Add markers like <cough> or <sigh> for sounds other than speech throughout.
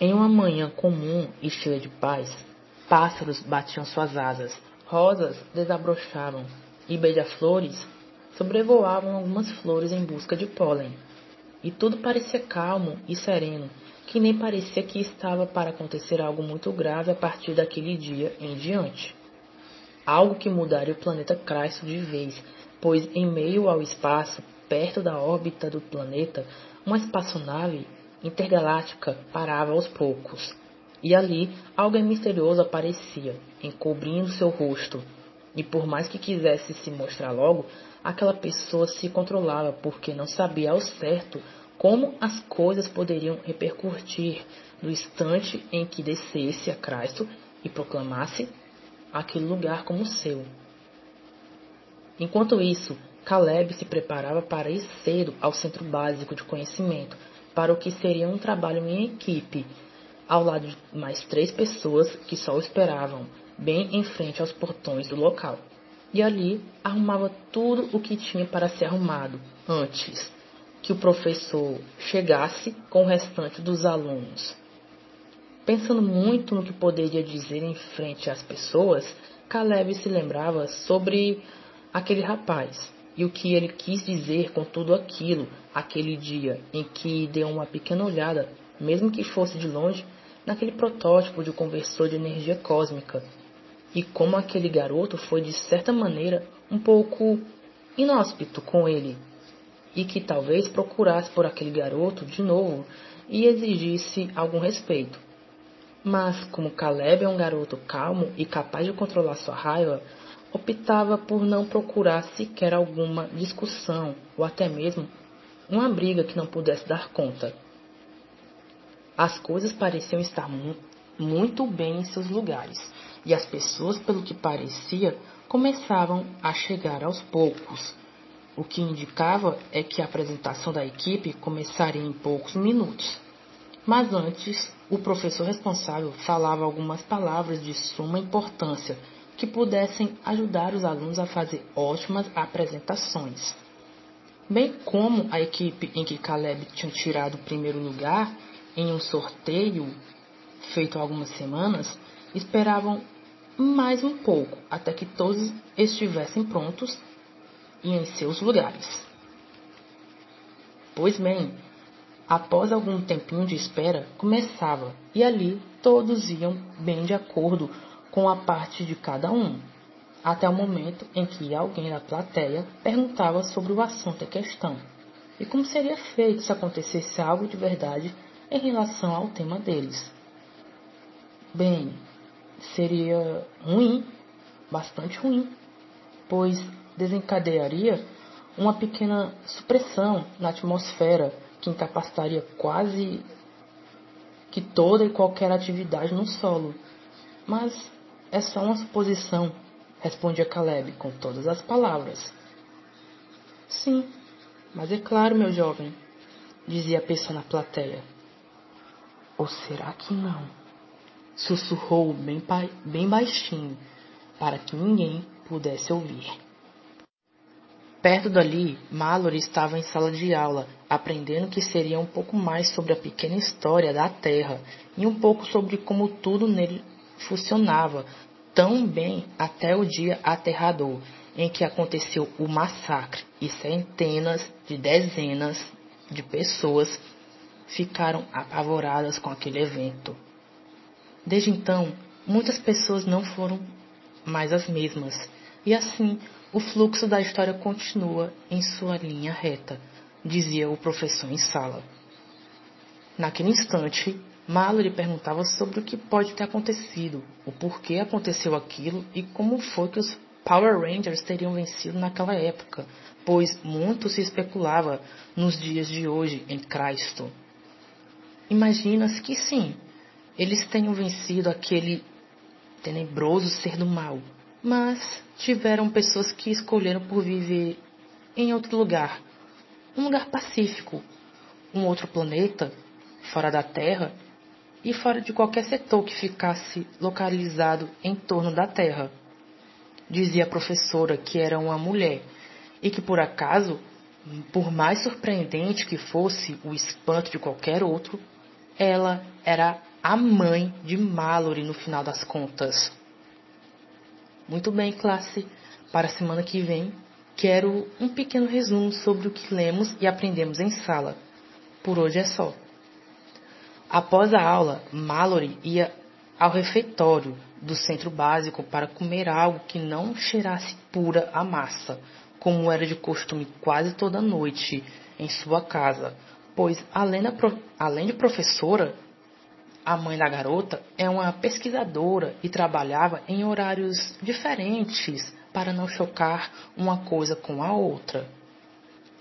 Em uma manhã comum e cheia de paz, pássaros batiam suas asas, rosas desabrochavam e beija-flores sobrevoavam algumas flores em busca de pólen. E tudo parecia calmo e sereno, que nem parecia que estava para acontecer algo muito grave a partir daquele dia em diante. Algo que mudaria o planeta Cristo de vez, pois em meio ao espaço, perto da órbita do planeta, uma espaçonave intergaláctica parava aos poucos, e ali alguém misterioso aparecia, encobrindo seu rosto. E por mais que quisesse se mostrar logo, aquela pessoa se controlava porque não sabia ao certo como as coisas poderiam repercutir no instante em que descesse a Cristo e proclamasse aquele lugar como seu. Enquanto isso, Caleb se preparava para ir cedo ao centro básico de conhecimento para o que seria um trabalho em equipe, ao lado de mais três pessoas que só o esperavam, bem em frente aos portões do local. E ali arrumava tudo o que tinha para ser arrumado antes que o professor chegasse com o restante dos alunos. Pensando muito no que poderia dizer em frente às pessoas, Caleb se lembrava sobre aquele rapaz e o que ele quis dizer com tudo aquilo aquele dia em que deu uma pequena olhada, mesmo que fosse de longe, naquele protótipo de conversor de energia cósmica, e como aquele garoto foi de certa maneira um pouco inóspito com ele, e que talvez procurasse por aquele garoto de novo e exigisse algum respeito. Mas, como Caleb é um garoto calmo e capaz de controlar sua raiva, optava por não procurar sequer alguma discussão ou até mesmo uma briga que não pudesse dar conta. As coisas pareciam estar mu muito bem em seus lugares, e as pessoas, pelo que parecia, começavam a chegar aos poucos. O que indicava é que a apresentação da equipe começaria em poucos minutos. Mas antes, o professor responsável falava algumas palavras de suma importância que pudessem ajudar os alunos a fazer ótimas apresentações. Bem como a equipe em que Caleb tinha tirado o primeiro lugar em um sorteio feito há algumas semanas, esperavam mais um pouco até que todos estivessem prontos e em seus lugares. Pois bem, após algum tempinho de espera, começava e ali todos iam bem de acordo com a parte de cada um até o momento em que alguém da plateia perguntava sobre o assunto em questão e como seria feito se acontecesse algo de verdade em relação ao tema deles. Bem, seria ruim, bastante ruim, pois desencadearia uma pequena supressão na atmosfera que incapacitaria quase que toda e qualquer atividade no solo. Mas é só uma suposição respondia Caleb com todas as palavras. Sim, mas é claro, meu jovem, dizia a pessoa na plateia. Ou será que não? Sussurrou bem, bem baixinho, para que ninguém pudesse ouvir. Perto dali, Mallory estava em sala de aula, aprendendo que seria um pouco mais sobre a pequena história da Terra e um pouco sobre como tudo nele funcionava, tão bem até o dia aterrador em que aconteceu o massacre e centenas de dezenas de pessoas ficaram apavoradas com aquele evento. Desde então, muitas pessoas não foram mais as mesmas, e assim o fluxo da história continua em sua linha reta, dizia o professor em sala. Naquele instante, Mallory perguntava sobre o que pode ter acontecido, o porquê aconteceu aquilo e como foi que os Power Rangers teriam vencido naquela época, pois muito se especulava nos dias de hoje em Cristo. Imagina-se que sim, eles tenham vencido aquele tenebroso ser do mal, mas tiveram pessoas que escolheram por viver em outro lugar, um lugar pacífico, um outro planeta, fora da Terra, e fora de qualquer setor que ficasse localizado em torno da Terra. Dizia a professora que era uma mulher e que, por acaso, por mais surpreendente que fosse o espanto de qualquer outro, ela era a mãe de Mallory no final das contas. Muito bem, classe. Para a semana que vem, quero um pequeno resumo sobre o que lemos e aprendemos em sala. Por hoje é só. Após a aula, Mallory ia ao refeitório do centro básico para comer algo que não cheirasse pura a massa, como era de costume quase toda noite em sua casa, pois além, além de professora, a mãe da garota é uma pesquisadora e trabalhava em horários diferentes para não chocar uma coisa com a outra.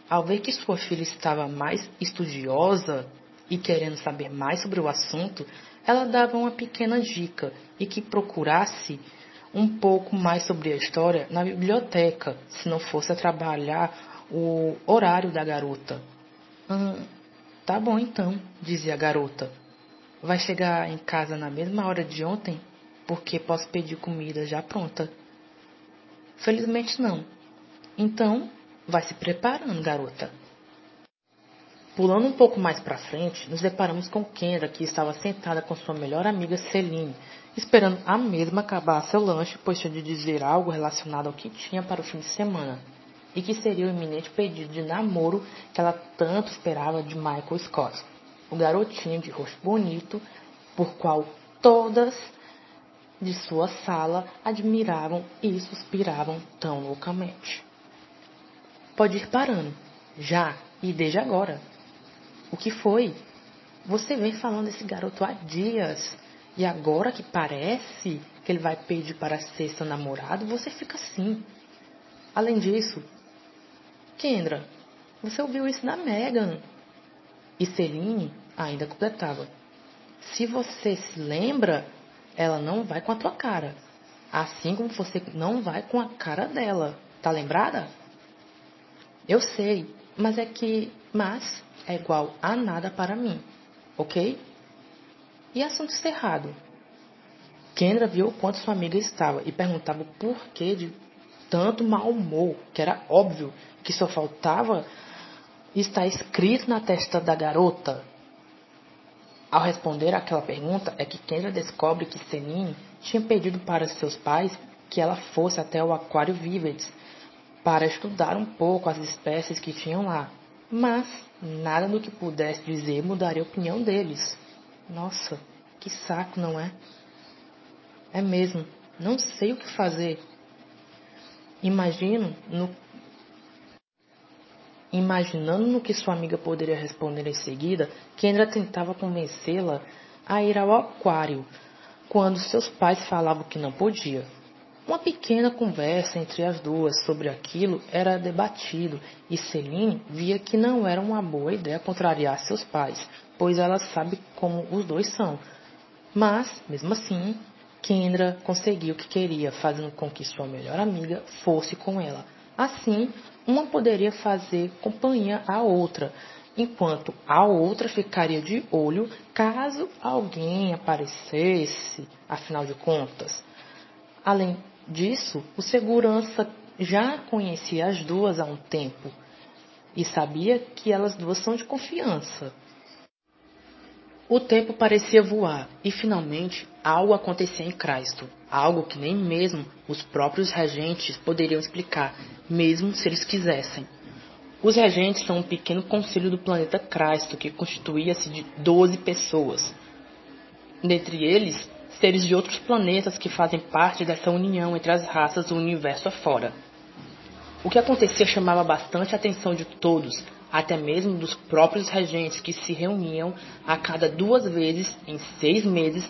Ao ver que sua filha estava mais estudiosa e querendo saber mais sobre o assunto, ela dava uma pequena dica e que procurasse um pouco mais sobre a história na biblioteca, se não fosse a trabalhar o horário da garota. Hum, tá bom então, dizia a garota. Vai chegar em casa na mesma hora de ontem? Porque posso pedir comida já pronta. Felizmente não. Então, vai se preparando, garota. Pulando um pouco mais para frente, nos deparamos com Kendra, que estava sentada com sua melhor amiga Celine, esperando a mesma acabar seu lanche, pois tinha de dizer algo relacionado ao que tinha para o fim de semana, e que seria o iminente pedido de namoro que ela tanto esperava de Michael Scott, o garotinho de rosto bonito, por qual todas de sua sala admiravam e suspiravam tão loucamente. Pode ir parando, já e desde agora. O que foi? Você vem falando desse garoto há dias. E agora que parece que ele vai pedir para ser seu namorado, você fica assim. Além disso, Kendra, você ouviu isso da Megan. E Celine ainda completava. Se você se lembra, ela não vai com a tua cara. Assim como você não vai com a cara dela. Tá lembrada? Eu sei, mas é que. Mas é igual a nada para mim, ok? E assunto encerrado. Kendra viu o quanto sua amiga estava e perguntava o porquê de tanto mau humor, que era óbvio que só faltava estar escrito na testa da garota. Ao responder aquela pergunta, é que Kendra descobre que Celine tinha pedido para seus pais que ela fosse até o Aquário Vivets para estudar um pouco as espécies que tinham lá. Mas nada do que pudesse dizer mudaria a opinião deles. Nossa, que saco, não é? É mesmo, não sei o que fazer. Imagino no Imaginando no que sua amiga poderia responder em seguida, Kendra tentava convencê-la a ir ao aquário, quando seus pais falavam que não podia. Uma pequena conversa entre as duas sobre aquilo era debatido e Celine via que não era uma boa ideia contrariar seus pais, pois ela sabe como os dois são. Mas, mesmo assim, Kendra conseguiu o que queria, fazendo com que sua melhor amiga fosse com ela. Assim, uma poderia fazer companhia à outra, enquanto a outra ficaria de olho caso alguém aparecesse, afinal de contas. Além disso, o segurança já conhecia as duas há um tempo e sabia que elas duas são de confiança. O tempo parecia voar e finalmente algo acontecia em Cristo, algo que nem mesmo os próprios regentes poderiam explicar, mesmo se eles quisessem. Os regentes são um pequeno conselho do planeta Cristo que constituía-se de 12 pessoas. Dentre eles, seres de outros planetas que fazem parte dessa união entre as raças do universo afora. O que acontecia chamava bastante a atenção de todos, até mesmo dos próprios regentes que se reuniam a cada duas vezes em seis meses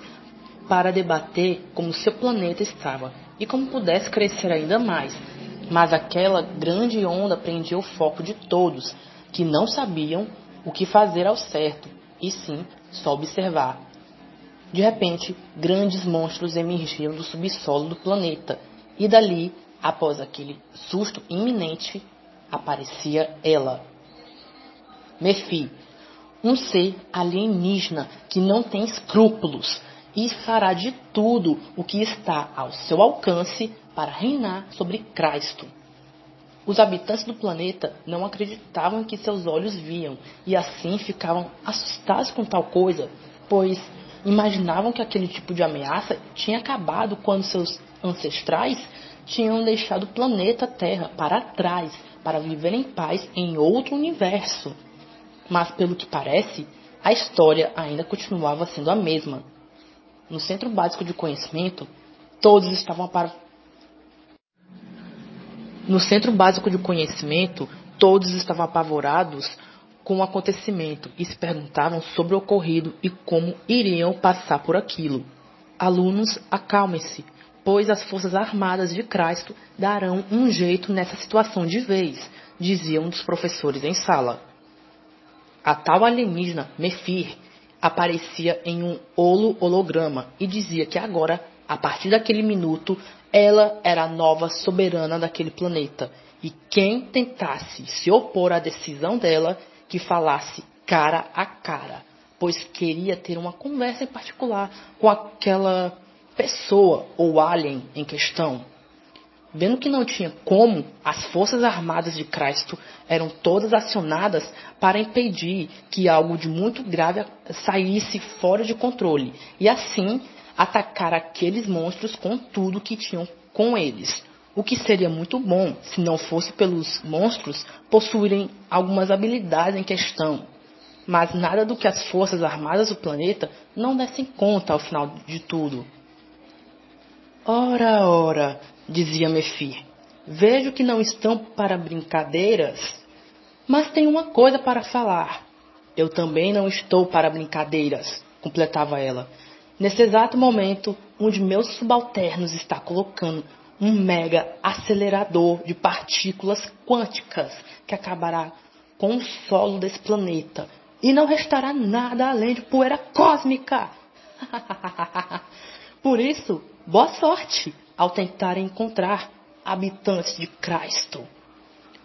para debater como seu planeta estava e como pudesse crescer ainda mais. Mas aquela grande onda prendia o foco de todos, que não sabiam o que fazer ao certo, e sim só observar. De repente, grandes monstros emergiam do subsolo do planeta, e dali, após aquele susto iminente, aparecia ela. Mefi, um ser alienígena que não tem escrúpulos e fará de tudo o que está ao seu alcance para reinar sobre Cristo. Os habitantes do planeta não acreditavam que seus olhos viam e assim ficavam assustados com tal coisa, pois imaginavam que aquele tipo de ameaça tinha acabado quando seus ancestrais tinham deixado o planeta Terra para trás para viver em paz em outro universo. Mas, pelo que parece, a história ainda continuava sendo a mesma. No Centro Básico de Conhecimento, todos estavam para... No Centro Básico de Conhecimento, todos estavam apavorados com o acontecimento e se perguntavam sobre o ocorrido e como iriam passar por aquilo. Alunos, acalmem-se, pois as Forças Armadas de Cristo darão um jeito nessa situação de vez, diziam um dos professores em sala. A tal alienígena, Mefir, aparecia em um holo holograma e dizia que agora, a partir daquele minuto, ela era a nova soberana daquele planeta. E quem tentasse se opor à decisão dela, que falasse cara a cara, pois queria ter uma conversa em particular com aquela pessoa ou alien em questão. Vendo que não tinha como, as forças armadas de Cristo eram todas acionadas para impedir que algo de muito grave saísse fora de controle e assim atacar aqueles monstros com tudo que tinham com eles. O que seria muito bom se não fosse pelos monstros possuírem algumas habilidades em questão. Mas nada do que as forças armadas do planeta não dessem conta ao final de tudo. Ora, ora, dizia Mefir. Vejo que não estão para brincadeiras, mas tenho uma coisa para falar. Eu também não estou para brincadeiras, completava ela. Nesse exato momento, um de meus subalternos está colocando um mega acelerador de partículas quânticas que acabará com o solo desse planeta e não restará nada além de poeira cósmica. <laughs> Por isso, boa sorte! ao tentarem encontrar habitantes de Cristo.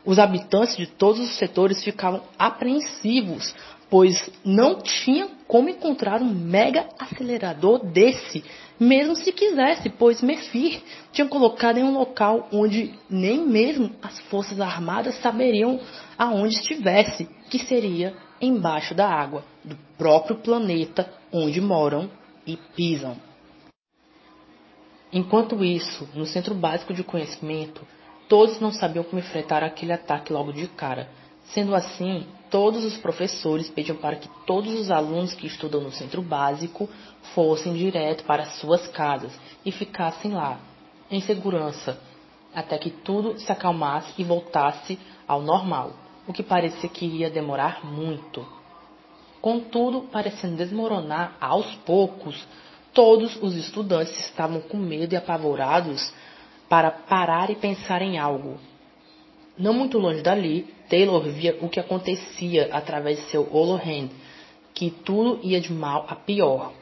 Os habitantes de todos os setores ficavam apreensivos, pois não tinham como encontrar um mega acelerador desse, mesmo se quisesse, pois Mefir tinha colocado em um local onde nem mesmo as forças armadas saberiam aonde estivesse, que seria embaixo da água do próprio planeta onde moram e pisam. Enquanto isso, no Centro Básico de Conhecimento, todos não sabiam como enfrentar aquele ataque logo de cara. Sendo assim, todos os professores pediam para que todos os alunos que estudam no Centro Básico fossem direto para suas casas e ficassem lá, em segurança, até que tudo se acalmasse e voltasse ao normal, o que parecia que iria demorar muito. Contudo, parecendo desmoronar aos poucos, Todos os estudantes estavam com medo e apavorados para parar e pensar em algo. Não muito longe dali, Taylor via o que acontecia através de seu Olohand, que tudo ia de mal a pior.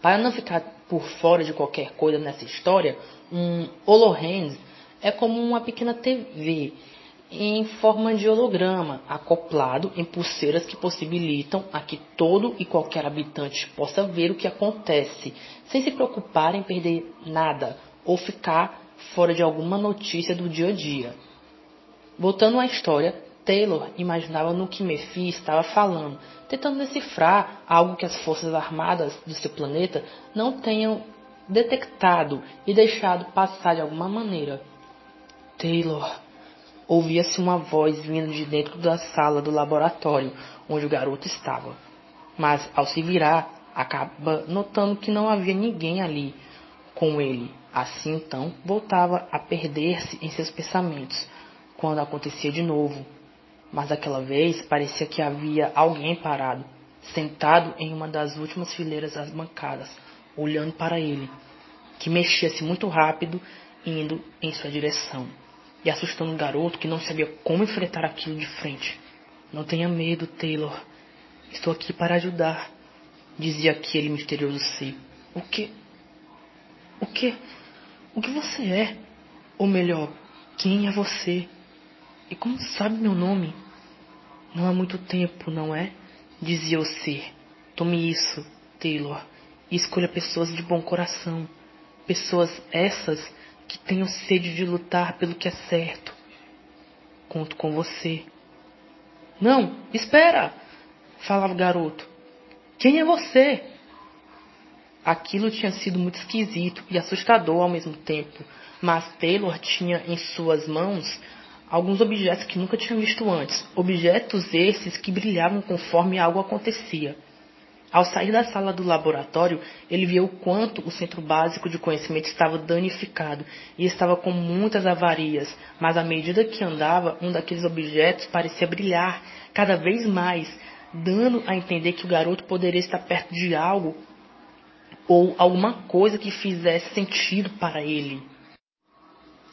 Para não ficar por fora de qualquer coisa nessa história, um Olohand é como uma pequena TV em forma de holograma, acoplado em pulseiras que possibilitam a que todo e qualquer habitante possa ver o que acontece, sem se preocupar em perder nada ou ficar fora de alguma notícia do dia a dia. Voltando à história, Taylor imaginava no que Mephi estava falando, tentando decifrar algo que as forças armadas do seu planeta não tenham detectado e deixado passar de alguma maneira. Taylor, Ouvia-se uma voz vindo de dentro da sala do laboratório onde o garoto estava. Mas, ao se virar, acaba notando que não havia ninguém ali com ele. Assim, então, voltava a perder-se em seus pensamentos, quando acontecia de novo. Mas daquela vez parecia que havia alguém parado, sentado em uma das últimas fileiras das bancadas, olhando para ele, que mexia-se muito rápido, indo em sua direção e assustando um garoto que não sabia como enfrentar aquilo de frente. Não tenha medo, Taylor. Estou aqui para ajudar, dizia aquele misterioso ser. O que? O que? O que você é? Ou melhor, quem é você? E como sabe meu nome? Não há muito tempo, não é? Dizia o ser. Tome isso, Taylor, e escolha pessoas de bom coração. Pessoas essas que tenho sede de lutar pelo que é certo. Conto com você. Não, espera! falava o garoto. Quem é você? Aquilo tinha sido muito esquisito e assustador ao mesmo tempo, mas Taylor tinha em suas mãos alguns objetos que nunca tinha visto antes, objetos esses que brilhavam conforme algo acontecia. Ao sair da sala do laboratório, ele viu o quanto o centro básico de conhecimento estava danificado e estava com muitas avarias, mas à medida que andava, um daqueles objetos parecia brilhar cada vez mais, dando a entender que o garoto poderia estar perto de algo ou alguma coisa que fizesse sentido para ele.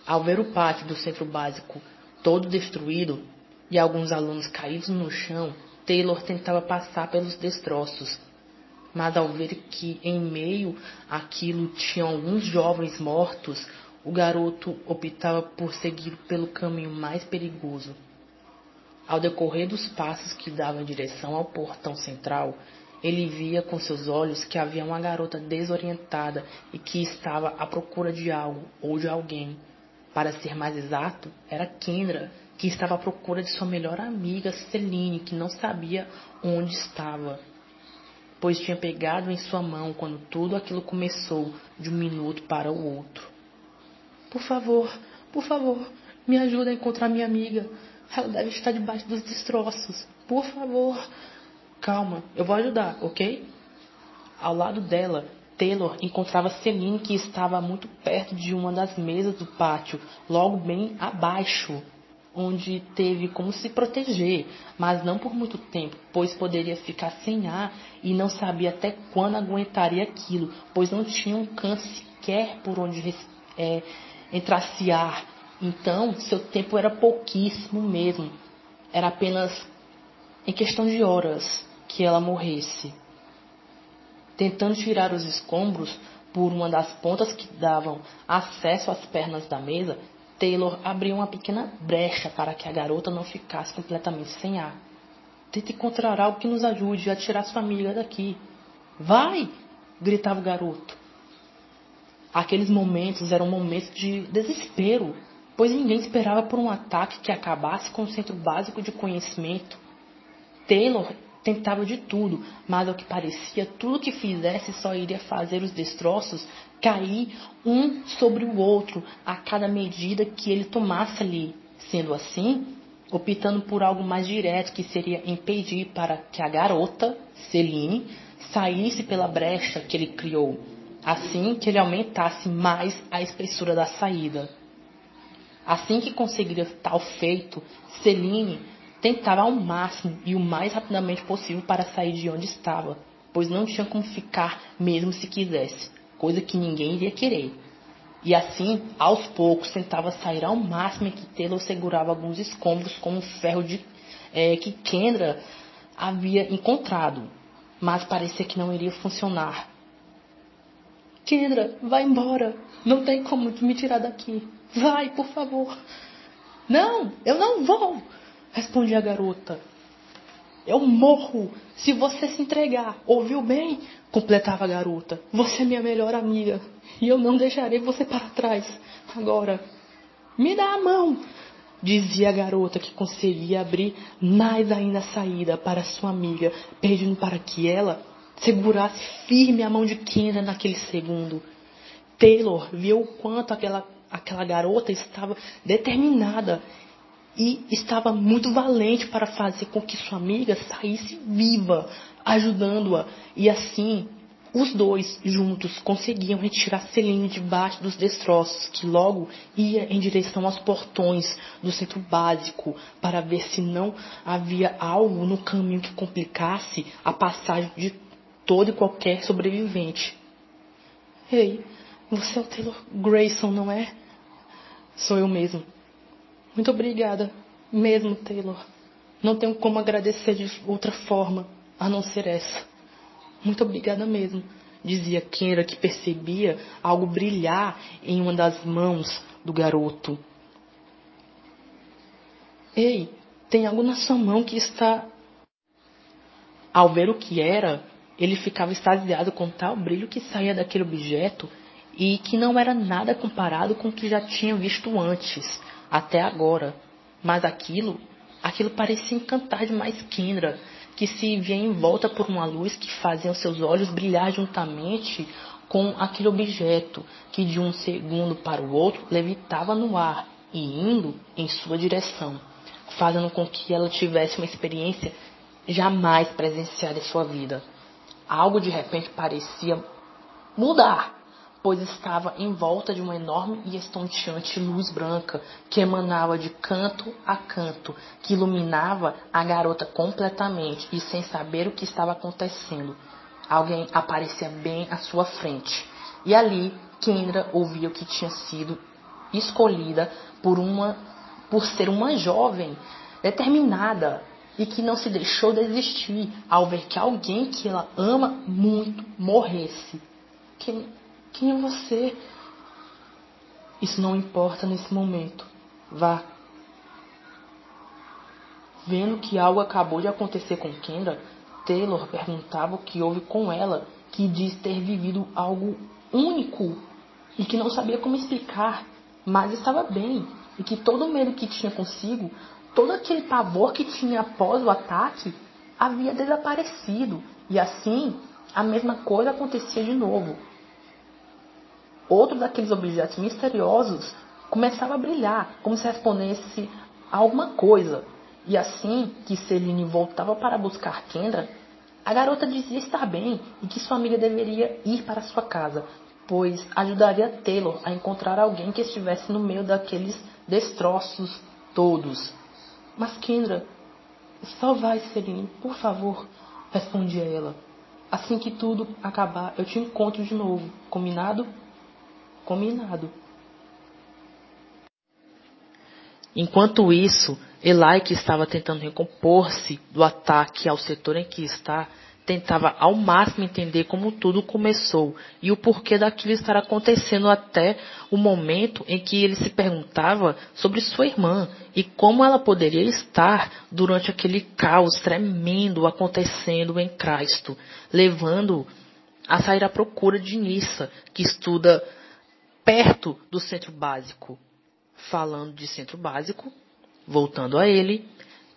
Ao ver o pátio do centro básico todo destruído e alguns alunos caídos no chão, Taylor tentava passar pelos destroços. Mas ao ver que em meio àquilo tinham alguns jovens mortos, o garoto optava por seguir pelo caminho mais perigoso. Ao decorrer dos passos que davam em direção ao portão central, ele via com seus olhos que havia uma garota desorientada e que estava à procura de algo ou de alguém. Para ser mais exato, era Kendra, que estava à procura de sua melhor amiga Celine, que não sabia onde estava, pois tinha pegado em sua mão quando tudo aquilo começou, de um minuto para o outro. Por favor, por favor, me ajuda a encontrar minha amiga. Ela deve estar debaixo dos destroços. Por favor. Calma, eu vou ajudar, ok? Ao lado dela, Taylor encontrava Celine, que estava muito perto de uma das mesas do pátio, logo bem abaixo, onde teve como se proteger, mas não por muito tempo, pois poderia ficar sem ar e não sabia até quando aguentaria aquilo, pois não tinha um canto sequer por onde é, entrasse ar. Então, seu tempo era pouquíssimo mesmo. Era apenas em questão de horas que ela morresse. Tentando tirar os escombros por uma das pontas que davam acesso às pernas da mesa, Taylor abriu uma pequena brecha para que a garota não ficasse completamente sem ar. Tente encontrar algo que nos ajude a tirar sua amiga daqui. Vai! gritava o garoto. Aqueles momentos eram momentos de desespero, pois ninguém esperava por um ataque que acabasse com o centro básico de conhecimento. Taylor Tentava de tudo, mas ao que parecia, tudo que fizesse só iria fazer os destroços cair um sobre o outro a cada medida que ele tomasse ali. Sendo assim, optando por algo mais direto, que seria impedir para que a garota, Celine, saísse pela brecha que ele criou, assim que ele aumentasse mais a espessura da saída. Assim que conseguiria tal feito, Celine Tentava ao máximo e o mais rapidamente possível para sair de onde estava, pois não tinha como ficar mesmo se quisesse, coisa que ninguém iria querer. E assim, aos poucos, tentava sair ao máximo e que Taylor segurava alguns escombros com um ferro de, é, que Kendra havia encontrado, mas parecia que não iria funcionar. Kendra, vai embora. Não tem como me tirar daqui. Vai, por favor. Não, eu não vou. Respondia a garota. Eu morro se você se entregar. Ouviu bem? Completava a garota. Você é minha melhor amiga. E eu não deixarei você para trás. Agora, me dá a mão. Dizia a garota que conseguia abrir mais ainda a saída para sua amiga, pedindo para que ela segurasse firme a mão de Kendra naquele segundo. Taylor viu o quanto aquela, aquela garota estava determinada e estava muito valente para fazer com que sua amiga saísse viva, ajudando-a. E assim, os dois juntos conseguiam retirar Celine debaixo dos destroços, que logo ia em direção aos portões do centro básico para ver se não havia algo no caminho que complicasse a passagem de todo e qualquer sobrevivente. Ei, você é o Taylor Grayson, não é? Sou eu mesmo. Muito obrigada, mesmo, Taylor. Não tenho como agradecer de outra forma a não ser essa. Muito obrigada mesmo, dizia Kendra, que percebia algo brilhar em uma das mãos do garoto. Ei, tem algo na sua mão que está. Ao ver o que era, ele ficava extasiado com tal brilho que saía daquele objeto e que não era nada comparado com o que já tinha visto antes até agora. Mas aquilo, aquilo parecia encantar demais Kendra, que se via em volta por uma luz que fazia seus olhos brilhar juntamente com aquele objeto que de um segundo para o outro levitava no ar e indo em sua direção, fazendo com que ela tivesse uma experiência jamais presenciada em sua vida. Algo de repente parecia mudar, pois estava em volta de uma enorme e estonteante luz branca que emanava de canto a canto, que iluminava a garota completamente e sem saber o que estava acontecendo. Alguém aparecia bem à sua frente. E ali, Kendra ouvia que tinha sido escolhida por uma por ser uma jovem determinada e que não se deixou desistir ao ver que alguém que ela ama muito morresse. Quem, quem é você? Isso não importa nesse momento. Vá. Vendo que algo acabou de acontecer com Kendra, Taylor perguntava o que houve com ela, que diz ter vivido algo único e que não sabia como explicar, mas estava bem e que todo o medo que tinha consigo, todo aquele pavor que tinha após o ataque, havia desaparecido e assim a mesma coisa acontecia de novo. Outro daqueles objetos misteriosos começava a brilhar, como se respondesse a alguma coisa. E assim que Celine voltava para buscar Kendra, a garota dizia estar bem e que sua amiga deveria ir para sua casa, pois ajudaria Taylor a encontrar alguém que estivesse no meio daqueles destroços todos. Mas Kendra, só vai, Celine, por favor, respondia ela. Assim que tudo acabar, eu te encontro de novo. Combinado? Combinado. Enquanto isso, Eli, que estava tentando recompor-se do ataque ao setor em que está, tentava ao máximo entender como tudo começou e o porquê daquilo estar acontecendo até o momento em que ele se perguntava sobre sua irmã e como ela poderia estar durante aquele caos tremendo acontecendo em Cristo, levando a sair à procura de Nissa, que estuda perto do centro básico. Falando de centro básico, voltando a ele,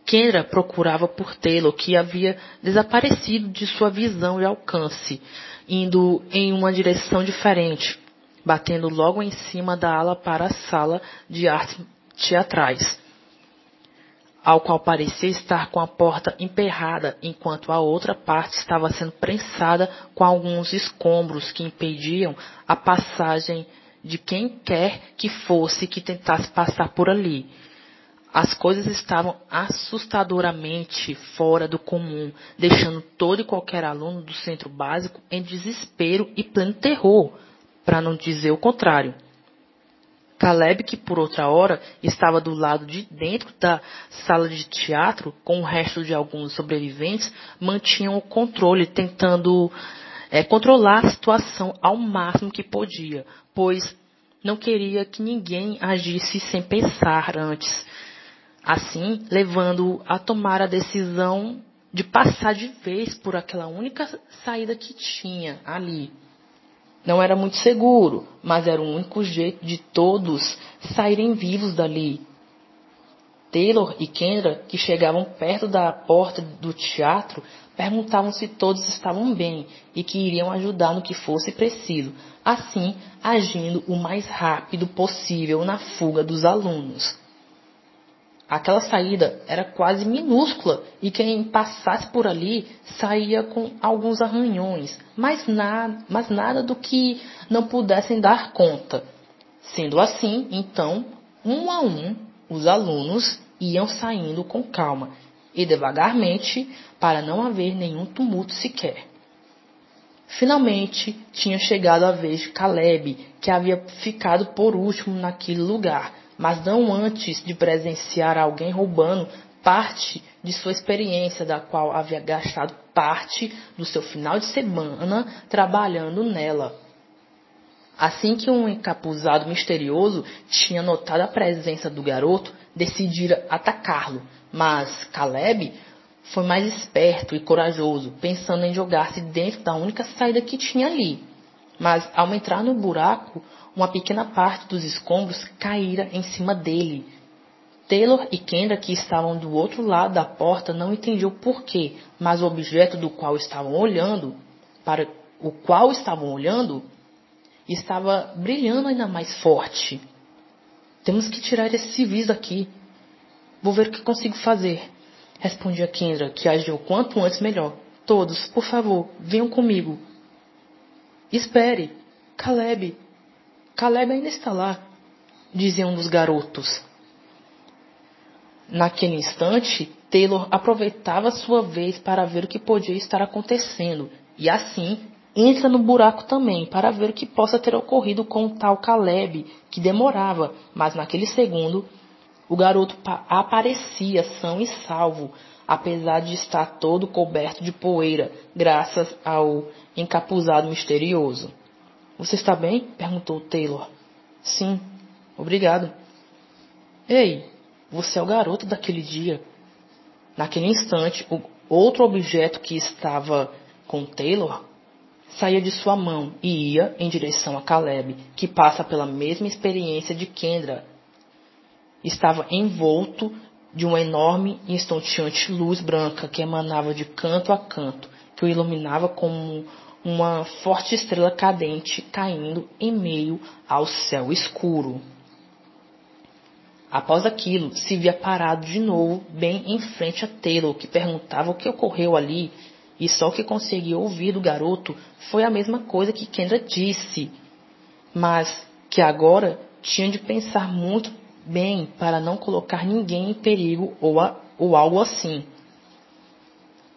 Kendra procurava por Taylor, que havia desaparecido de sua visão e alcance, indo em uma direção diferente, batendo logo em cima da ala para a sala de artes teatrais, ao qual parecia estar com a porta emperrada, enquanto a outra parte estava sendo prensada com alguns escombros que impediam a passagem de quem quer que fosse que tentasse passar por ali. As coisas estavam assustadoramente fora do comum, deixando todo e qualquer aluno do centro básico em desespero e pleno terror, para não dizer o contrário. Caleb, que por outra hora estava do lado de dentro da sala de teatro, com o resto de alguns sobreviventes, mantinha o controle, tentando é, controlar a situação ao máximo que podia, pois não queria que ninguém agisse sem pensar antes, assim levando a tomar a decisão de passar de vez por aquela única saída que tinha ali. Não era muito seguro, mas era o único jeito de todos saírem vivos dali. Taylor e Kendra, que chegavam perto da porta do teatro, perguntavam se todos estavam bem e que iriam ajudar no que fosse preciso, assim agindo o mais rápido possível na fuga dos alunos. Aquela saída era quase minúscula e quem passasse por ali saía com alguns arranhões, mas nada, mas nada do que não pudessem dar conta. Sendo assim, então, um a um, os alunos iam saindo com calma e devagarmente para não haver nenhum tumulto sequer. Finalmente tinha chegado a vez de Caleb, que havia ficado por último naquele lugar, mas não antes de presenciar alguém roubando parte de sua experiência, da qual havia gastado parte do seu final de semana trabalhando nela. Assim que um encapuzado misterioso tinha notado a presença do garoto, decidira atacá-lo, mas Caleb foi mais esperto e corajoso, pensando em jogar-se dentro da única saída que tinha ali. Mas ao entrar no buraco, uma pequena parte dos escombros caíra em cima dele. Taylor e Kendra, que estavam do outro lado da porta, não entendiam porquê, mas o objeto do qual estavam olhando, para o qual estavam olhando, estava brilhando ainda mais forte. Temos que tirar esses civis daqui. Vou ver o que consigo fazer. Respondia Kendra, que agiu quanto antes melhor. Todos, por favor, venham comigo. Espere, Caleb. Caleb ainda está lá, dizia um dos garotos. Naquele instante, Taylor aproveitava sua vez para ver o que podia estar acontecendo e assim entra no buraco também para ver o que possa ter ocorrido com o tal Caleb, que demorava, mas naquele segundo o garoto aparecia são e salvo, apesar de estar todo coberto de poeira, graças ao encapuzado misterioso. Você está bem? perguntou Taylor. Sim, obrigado. Ei, você é o garoto daquele dia. Naquele instante, o outro objeto que estava com Taylor saía de sua mão e ia em direção a Caleb, que passa pela mesma experiência de Kendra. Estava envolto de uma enorme e estonteante luz branca que emanava de canto a canto, que o iluminava como uma forte estrela cadente caindo em meio ao céu escuro. Após aquilo, se via parado de novo, bem em frente a Taylor, que perguntava o que ocorreu ali, e só o que conseguia ouvir do garoto foi a mesma coisa que Kendra disse, mas que agora tinha de pensar muito bem para não colocar ninguém em perigo ou, a, ou algo assim.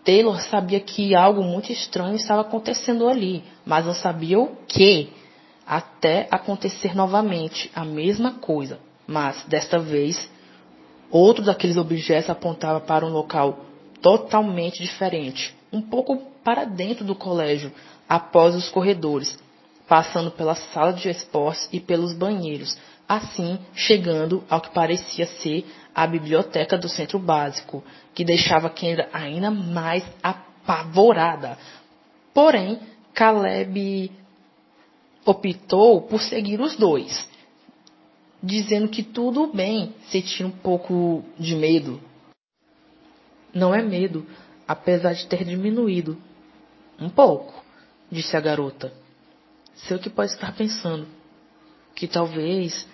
Taylor sabia que algo muito estranho estava acontecendo ali, mas não sabia o que, até acontecer novamente a mesma coisa. Mas, desta vez, outro daqueles objetos apontava para um local totalmente diferente, um pouco para dentro do colégio, após os corredores, passando pela sala de esportes e pelos banheiros, assim chegando ao que parecia ser a biblioteca do centro básico, que deixava Kendra ainda mais apavorada. Porém, Caleb optou por seguir os dois, dizendo que tudo bem sentir um pouco de medo. Não é medo, apesar de ter diminuído. Um pouco, disse a garota. Sei o que pode estar pensando. Que talvez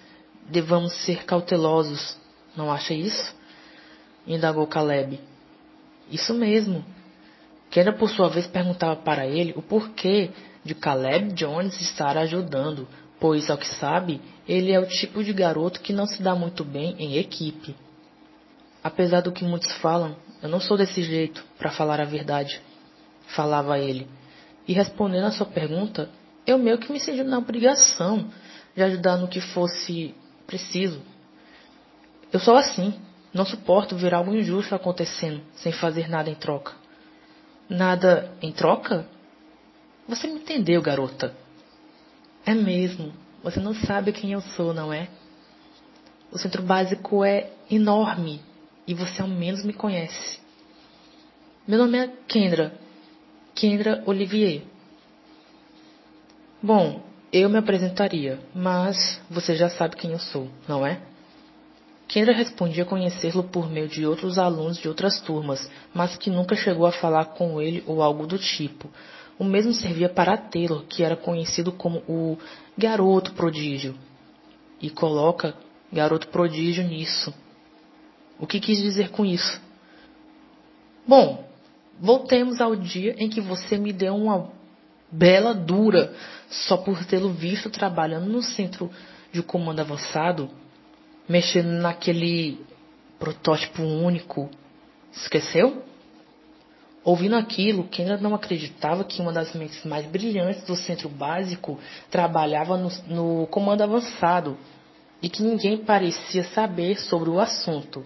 devamos ser cautelosos não acha isso? Indagou Caleb. Isso mesmo. Kendra, por sua vez, perguntava para ele o porquê de Caleb Jones estar ajudando, pois, ao que sabe, ele é o tipo de garoto que não se dá muito bem em equipe. Apesar do que muitos falam, eu não sou desse jeito, para falar a verdade, falava ele. E respondendo a sua pergunta, eu meio que me senti na obrigação de ajudar no que fosse preciso. Eu sou assim. Não suporto ver algo injusto acontecendo sem fazer nada em troca. Nada em troca? Você me entendeu, garota. É mesmo. Você não sabe quem eu sou, não é? O centro básico é enorme e você ao menos me conhece. Meu nome é Kendra. Kendra Olivier. Bom, eu me apresentaria, mas você já sabe quem eu sou, não é? Kendra respondia conhecê-lo por meio de outros alunos de outras turmas, mas que nunca chegou a falar com ele ou algo do tipo. O mesmo servia para Taylor, que era conhecido como o garoto prodígio. E coloca garoto prodígio nisso. O que quis dizer com isso? Bom, voltemos ao dia em que você me deu uma bela dura só por tê-lo visto trabalhando no centro de comando avançado mexendo naquele protótipo único. Esqueceu? Ouvindo aquilo, Kendra não acreditava que uma das mentes mais brilhantes do centro básico trabalhava no, no comando avançado e que ninguém parecia saber sobre o assunto.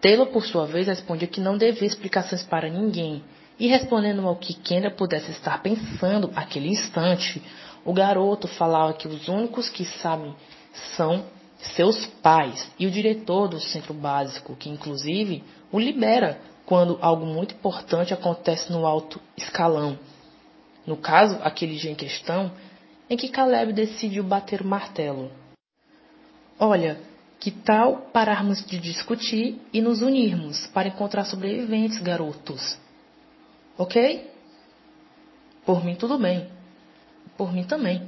Taylor, por sua vez, respondia que não devia explicações para ninguém. E respondendo ao que Kendra pudesse estar pensando naquele instante, o garoto falava que os únicos que sabem são seus pais e o diretor do centro básico, que inclusive o libera quando algo muito importante acontece no alto escalão. No caso, aquele dia em questão, em que Caleb decidiu bater o martelo. Olha, Que tal pararmos de discutir e nos unirmos para encontrar sobreviventes, garotos? Ok? Por mim, tudo bem. Por mim também.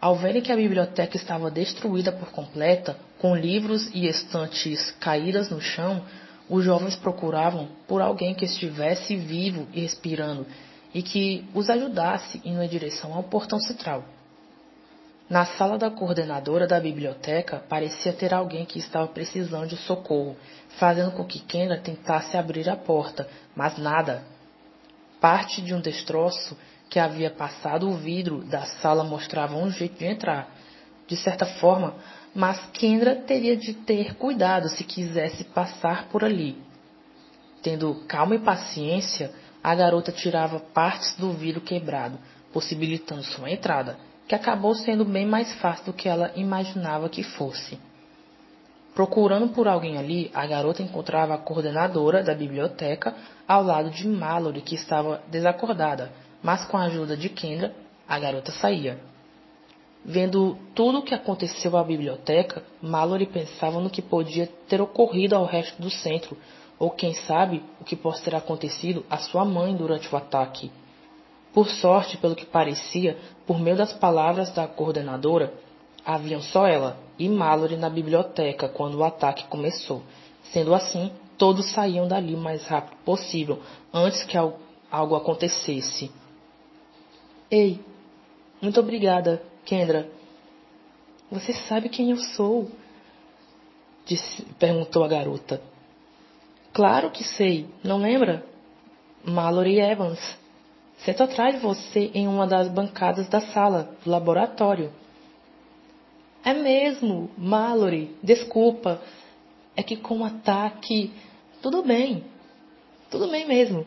Ao verem que a biblioteca estava destruída por completa, com livros e estantes caídas no chão, os jovens procuravam por alguém que estivesse vivo e respirando e que os ajudasse indo em direção ao portão central. Na sala da coordenadora da biblioteca parecia ter alguém que estava precisando de socorro, fazendo com que Kendra tentasse abrir a porta, mas nada. Parte de um destroço que havia passado o vidro da sala mostrava um jeito de entrar. De certa forma, mas Kendra teria de ter cuidado se quisesse passar por ali. Tendo calma e paciência, a garota tirava partes do vidro quebrado, possibilitando sua entrada, que acabou sendo bem mais fácil do que ela imaginava que fosse. Procurando por alguém ali, a garota encontrava a coordenadora da biblioteca ao lado de Mallory, que estava desacordada, mas com a ajuda de Kendra, a garota saía. Vendo tudo o que aconteceu à biblioteca, Mallory pensava no que podia ter ocorrido ao resto do centro, ou quem sabe o que possa ter acontecido à sua mãe durante o ataque. Por sorte, pelo que parecia, por meio das palavras da coordenadora, haviam só ela e Mallory na biblioteca quando o ataque começou. Sendo assim, todos saíam dali o mais rápido possível, antes que algo acontecesse. Ei, muito obrigada, Kendra. Você sabe quem eu sou? Disse, perguntou a garota. Claro que sei, não lembra? Mallory Evans. Sento atrás de você em uma das bancadas da sala, do laboratório. É mesmo, Mallory. Desculpa. É que com o ataque. Tudo bem. Tudo bem mesmo.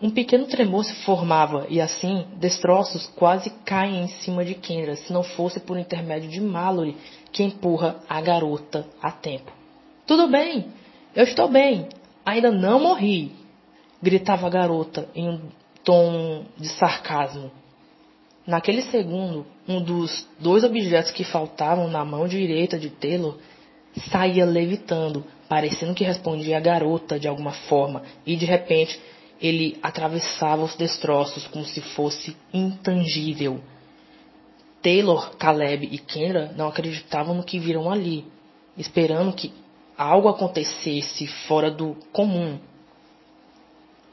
Um pequeno tremor se formava e assim destroços quase caem em cima de Kendra, se não fosse por intermédio de Mallory, que empurra a garota a tempo. Tudo bem, eu estou bem, ainda não morri, gritava a garota em um tom de sarcasmo. Naquele segundo, um dos dois objetos que faltavam na mão direita de Taylor saía levitando, parecendo que respondia à garota de alguma forma, e de repente ele atravessava os destroços como se fosse intangível. Taylor, Caleb e Kendra não acreditavam no que viram ali, esperando que algo acontecesse fora do comum.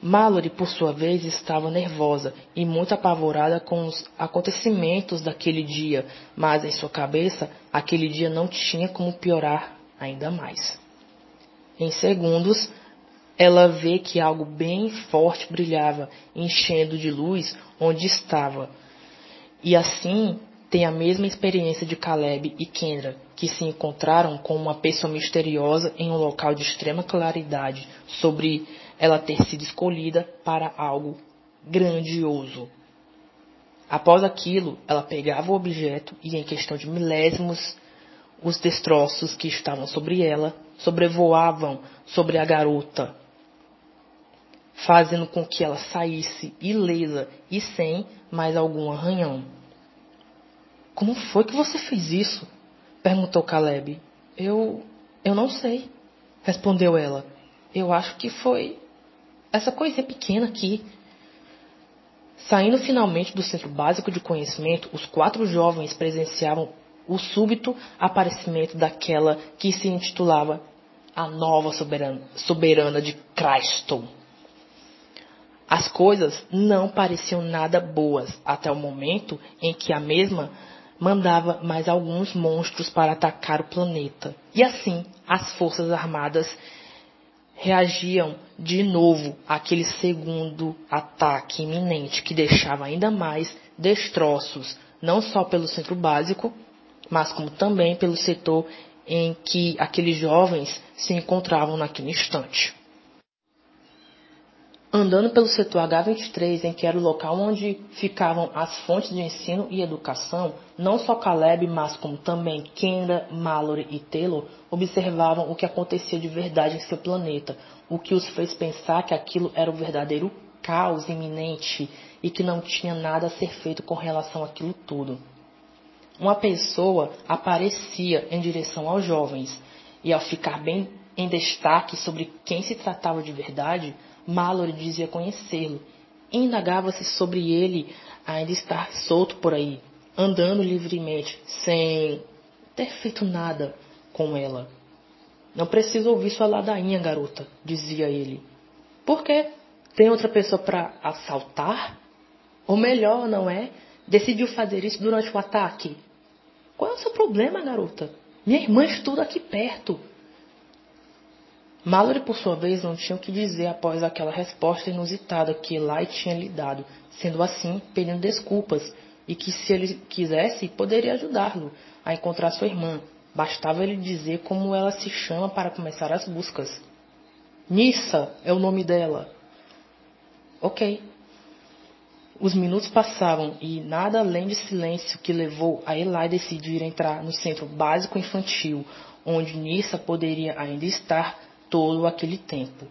Mallory, por sua vez, estava nervosa e muito apavorada com os acontecimentos daquele dia, mas em sua cabeça aquele dia não tinha como piorar ainda mais. Em segundos, ela vê que algo bem forte brilhava, enchendo de luz onde estava. E assim tem a mesma experiência de Caleb e Kendra, que se encontraram com uma pessoa misteriosa em um local de extrema claridade, sobre ela ter sido escolhida para algo grandioso. Após aquilo, ela pegava o objeto e, em questão de milésimos, os destroços que estavam sobre ela sobrevoavam sobre a garota, fazendo com que ela saísse ilesa e sem mais algum arranhão. Como foi que você fez isso? perguntou Caleb. Eu. eu não sei, respondeu ela. Eu acho que foi essa coisinha pequena aqui. Saindo finalmente do centro básico de conhecimento, os quatro jovens presenciavam o súbito aparecimento daquela que se intitulava a nova soberana, soberana de Crystal. As coisas não pareciam nada boas até o momento em que a mesma mandava mais alguns monstros para atacar o planeta. E assim, as forças armadas reagiam de novo àquele segundo ataque iminente que deixava ainda mais destroços, não só pelo centro básico, mas como também pelo setor em que aqueles jovens se encontravam naquele instante. Andando pelo setor H23, em que era o local onde ficavam as fontes de ensino e educação, não só Caleb, mas como também Kendra, Mallory e Taylor observavam o que acontecia de verdade em seu planeta, o que os fez pensar que aquilo era o verdadeiro caos iminente e que não tinha nada a ser feito com relação àquilo tudo. uma pessoa aparecia em direção aos jovens, e ao ficar bem em destaque sobre quem se tratava de verdade, Mallory dizia conhecê-lo. Indagava-se sobre ele ainda estar solto por aí, andando livremente, sem ter feito nada com ela. Não preciso ouvir sua ladainha, garota, dizia ele. Por quê? Tem outra pessoa para assaltar? Ou melhor, não é? Decidiu fazer isso durante o ataque? Qual é o seu problema, garota? Minha irmã estuda aqui perto. Mallory, por sua vez, não tinha o que dizer após aquela resposta inusitada que Eli tinha lhe dado, sendo assim, pedindo desculpas, e que se ele quisesse, poderia ajudá-lo a encontrar sua irmã. Bastava ele dizer como ela se chama para começar as buscas. Nissa é o nome dela. Ok. Os minutos passavam e nada além de silêncio que levou a Eli decidir entrar no centro básico infantil, onde Nissa poderia ainda estar todo aquele tempo.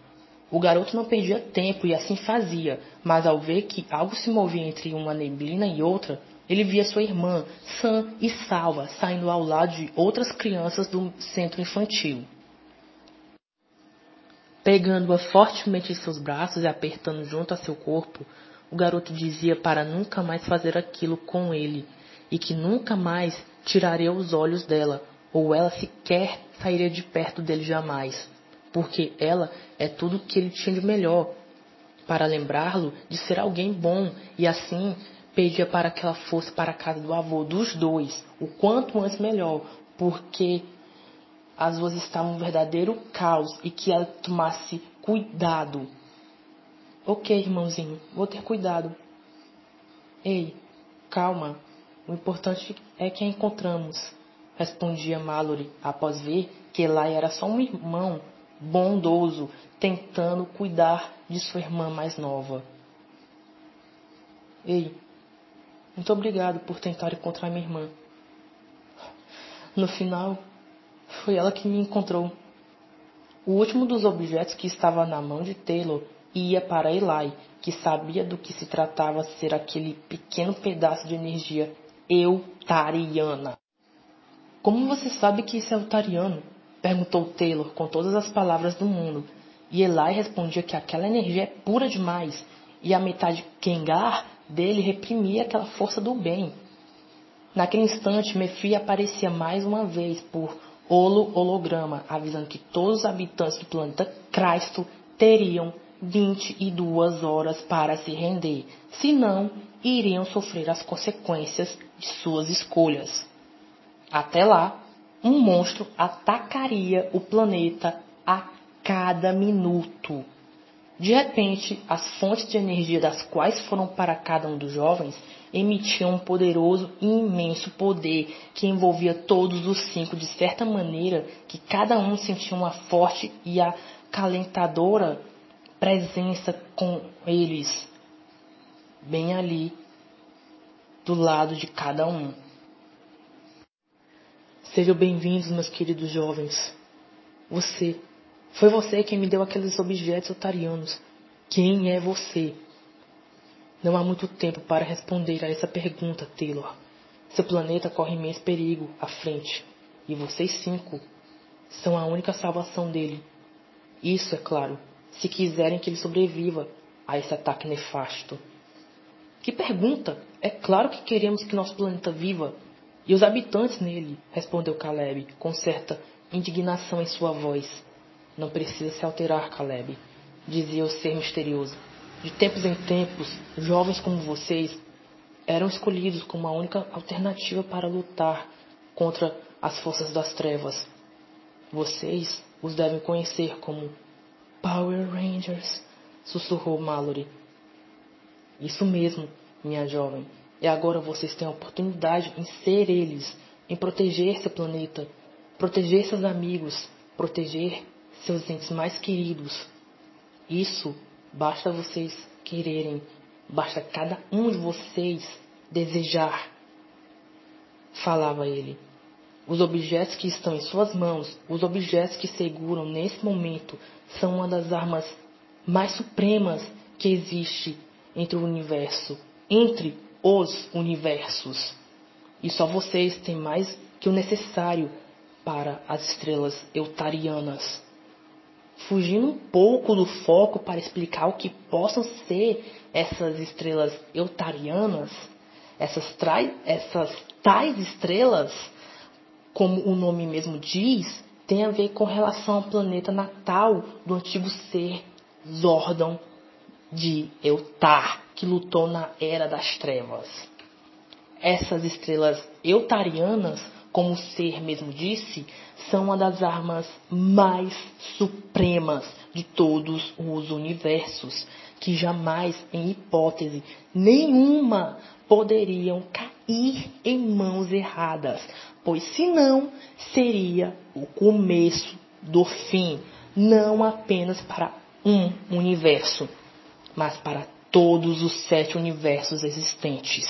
O garoto não perdia tempo e assim fazia, mas ao ver que algo se movia entre uma neblina e outra, ele via sua irmã, sã e salva, saindo ao lado de outras crianças do centro infantil. Pegando-a fortemente em seus braços e apertando junto a seu corpo, o garoto dizia para nunca mais fazer aquilo com ele e que nunca mais tiraria os olhos dela, ou ela sequer sairia de perto dele jamais porque ela é tudo que ele tinha de melhor, para lembrá-lo de ser alguém bom e assim pedia para que ela fosse para a casa do avô dos dois, o quanto antes melhor, porque as duas estavam um verdadeiro caos e que ela tomasse cuidado. Ok, irmãozinho, vou ter cuidado. Ei, calma, o importante é que a encontramos, respondia Mallory após ver que Eli era só um irmão bondoso, tentando cuidar de sua irmã mais nova. Ei, muito obrigado por tentar encontrar minha irmã. No final, foi ela que me encontrou. O último dos objetos que estava na mão de Taylor ia para Eli, que sabia do que se tratava ser aquele pequeno pedaço de energia eutariana. Como você sabe que isso é eutariano? Perguntou Taylor com todas as palavras do mundo, e Eli respondia que aquela energia é pura demais, e a metade Kengar dele reprimia aquela força do bem. Naquele instante, Mefi aparecia mais uma vez por holo holograma, avisando que todos os habitantes do planeta Cristo teriam 22 horas para se render, senão iriam sofrer as consequências de suas escolhas. Até lá, um monstro atacaria o planeta a cada minuto. De repente, as fontes de energia das quais foram para cada um dos jovens emitiam um poderoso e imenso poder que envolvia todos os cinco de certa maneira que cada um sentia uma forte e acalentadora presença com eles, bem ali, do lado de cada um. Sejam bem-vindos, meus queridos jovens. Você. Foi você quem me deu aqueles objetos otarianos. Quem é você? Não há muito tempo para responder a essa pergunta, Taylor. Seu planeta corre imenso perigo à frente. E vocês cinco são a única salvação dele. Isso, é claro, se quiserem que ele sobreviva a esse ataque nefasto. Que pergunta! É claro que queremos que nosso planeta viva e os habitantes nele, respondeu Caleb, com certa indignação em sua voz. Não precisa se alterar, Caleb, dizia o ser misterioso. De tempos em tempos, jovens como vocês eram escolhidos como a única alternativa para lutar contra as forças das trevas. Vocês os devem conhecer como Power Rangers, sussurrou Mallory. Isso mesmo, minha jovem. E agora vocês têm a oportunidade em ser eles, em proteger seu planeta, proteger seus amigos, proteger seus entes mais queridos. Isso basta vocês quererem, basta cada um de vocês desejar. Falava ele. Os objetos que estão em suas mãos, os objetos que seguram nesse momento, são uma das armas mais supremas que existe entre o universo, entre os universos. E só vocês têm mais que o necessário para as estrelas eutarianas. Fugindo um pouco do foco para explicar o que possam ser essas estrelas eutarianas, essas, trai, essas tais estrelas, como o nome mesmo diz, tem a ver com relação ao planeta natal do antigo ser Zordon de Eutar, que lutou na Era das Trevas. Essas estrelas eutarianas, como o ser mesmo disse, são uma das armas mais supremas de todos os universos, que jamais, em hipótese nenhuma, poderiam cair em mãos erradas, pois senão seria o começo do fim, não apenas para um universo, mas para todos os sete universos existentes.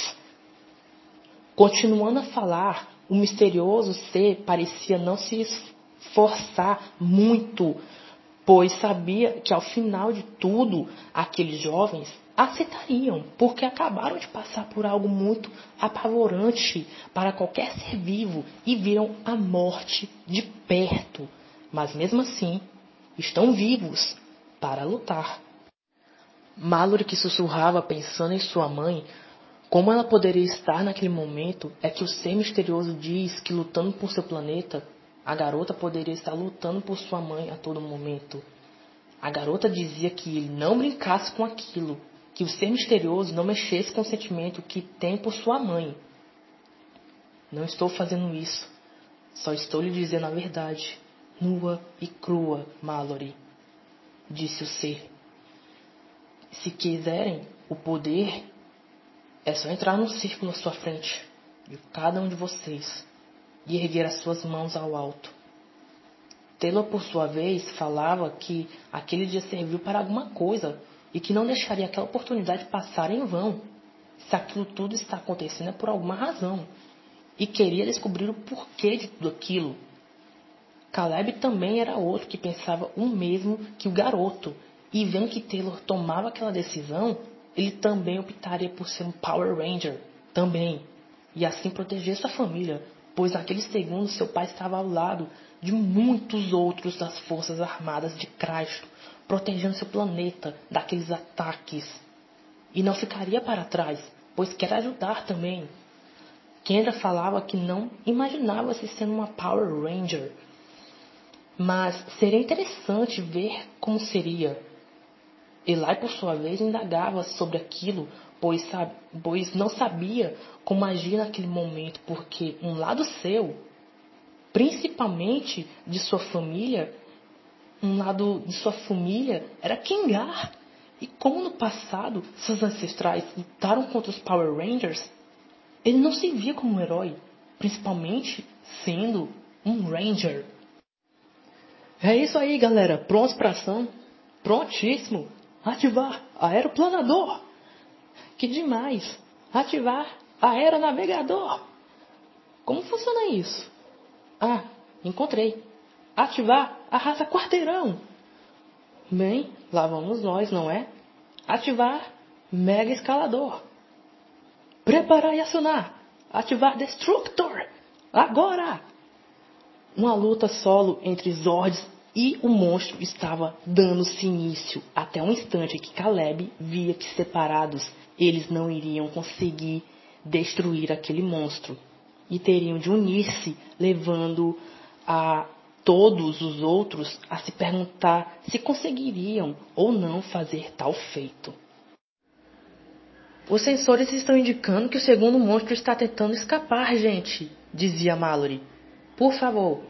Continuando a falar, o misterioso ser parecia não se esforçar muito, pois sabia que ao final de tudo aqueles jovens aceitariam, porque acabaram de passar por algo muito apavorante para qualquer ser vivo e viram a morte de perto. Mas mesmo assim, estão vivos para lutar. Mallory, que sussurrava pensando em sua mãe, como ela poderia estar naquele momento, é que o ser misterioso diz que lutando por seu planeta, a garota poderia estar lutando por sua mãe a todo momento. A garota dizia que ele não brincasse com aquilo, que o ser misterioso não mexesse com o sentimento que tem por sua mãe. Não estou fazendo isso. Só estou lhe dizendo a verdade, nua e crua, Mallory, disse o ser. Se quiserem o poder, é só entrar num círculo à sua frente, de cada um de vocês, e erguer as suas mãos ao alto. Taylor, por sua vez, falava que aquele dia serviu para alguma coisa e que não deixaria aquela oportunidade passar em vão. Se aquilo tudo está acontecendo é por alguma razão. E queria descobrir o porquê de tudo aquilo. Caleb também era outro que pensava o mesmo que o garoto. E vendo que Taylor tomava aquela decisão, ele também optaria por ser um Power Ranger. Também. E assim proteger sua família, pois naquele segundo seu pai estava ao lado de muitos outros das Forças Armadas de Cristo protegendo seu planeta daqueles ataques. E não ficaria para trás, pois quer ajudar também. Kendra falava que não imaginava se sendo uma Power Ranger, mas seria interessante ver como seria. Eli, por sua vez, indagava sobre aquilo, pois, sabe, pois não sabia como agir naquele momento, porque um lado seu, principalmente de sua família, um lado de sua família era Kengar. E como no passado seus ancestrais lutaram contra os Power Rangers, ele não se via como um herói, principalmente sendo um Ranger. É isso aí, galera. Prontos para ação? Prontíssimo. Ativar aeroplanador. Que demais. Ativar aeronavegador. Como funciona isso? Ah, encontrei ativar a raça quarteirão. Bem, lá vamos nós, não é? Ativar mega escalador. Preparar e acionar. Ativar Destructor. Agora! Uma luta solo entre Zords e o monstro estava dando-se início até um instante que Caleb via que separados eles não iriam conseguir destruir aquele monstro e teriam de unir-se, levando a todos os outros a se perguntar se conseguiriam ou não fazer tal feito. Os sensores estão indicando que o segundo monstro está tentando escapar, gente, dizia Mallory. Por favor,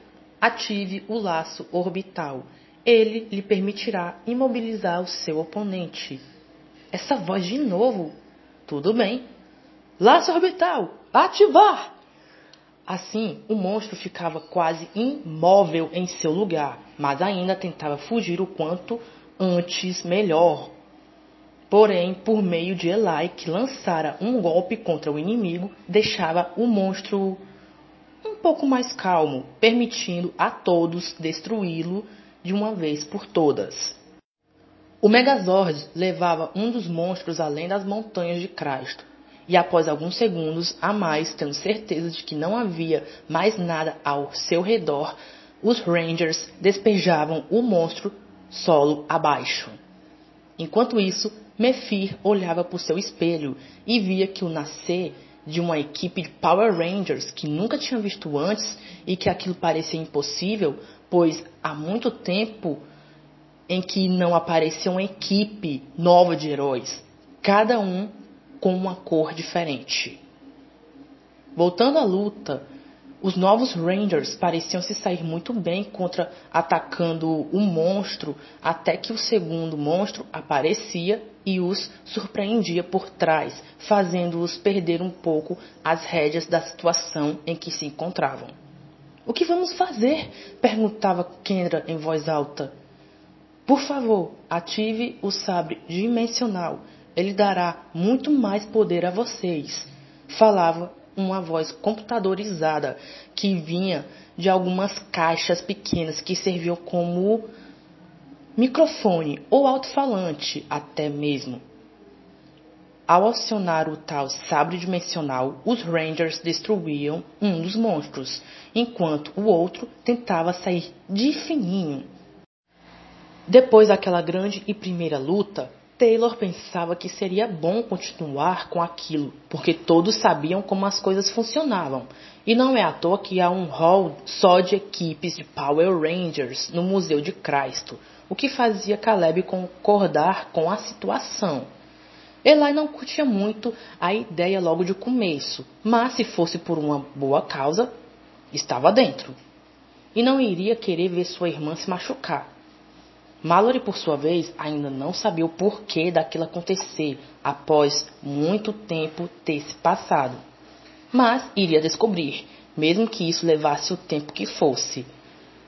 ative o laço orbital. Ele lhe permitirá imobilizar o seu oponente. Essa voz de novo. Tudo bem. Laço orbital, ativar! Assim, o monstro ficava quase imóvel em seu lugar, mas ainda tentava fugir o quanto antes melhor. Porém, por meio de Eli, que lançara um golpe contra o inimigo, deixava o monstro um pouco mais calmo, permitindo a todos destruí-lo de uma vez por todas. O Megazord levava um dos monstros além das montanhas de Cristo, e após alguns segundos a mais, tendo certeza de que não havia mais nada ao seu redor, os Rangers despejavam o monstro solo abaixo. Enquanto isso, Mephir olhava por seu espelho e via que o nascer de uma equipe de Power Rangers que nunca tinha visto antes e que aquilo parecia impossível, pois há muito tempo em que não aparecia uma equipe nova de heróis, cada um com uma cor diferente. Voltando à luta, os novos Rangers pareciam se sair muito bem contra atacando o monstro, até que o segundo monstro aparecia e os surpreendia por trás, fazendo-os perder um pouco as rédeas da situação em que se encontravam. O que vamos fazer? perguntava Kendra em voz alta. Por favor, ative o sabre dimensional. Ele dará muito mais poder a vocês. Falava uma voz computadorizada que vinha de algumas caixas pequenas que serviam como microfone ou alto-falante até mesmo. Ao acionar o tal sabre dimensional, os Rangers destruíam um dos monstros, enquanto o outro tentava sair de fininho. Depois daquela grande e primeira luta, Taylor pensava que seria bom continuar com aquilo, porque todos sabiam como as coisas funcionavam. E não é à toa que há um hall só de equipes de Power Rangers no Museu de Cristo, o que fazia Caleb concordar com a situação. Eli não curtia muito a ideia logo de começo, mas se fosse por uma boa causa, estava dentro. E não iria querer ver sua irmã se machucar. Mallory, por sua vez, ainda não sabia o porquê daquilo acontecer após muito tempo ter se passado. Mas iria descobrir, mesmo que isso levasse o tempo que fosse.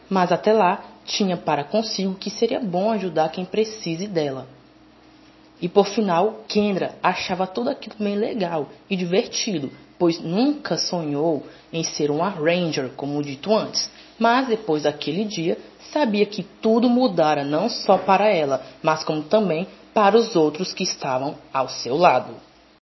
Mas até lá, tinha para consigo que seria bom ajudar quem precise dela. E por final, Kendra achava tudo aquilo bem legal e divertido, pois nunca sonhou em ser uma Ranger, como dito antes. Mas depois daquele dia, sabia que tudo mudara não só para ela, mas como também para os outros que estavam ao seu lado.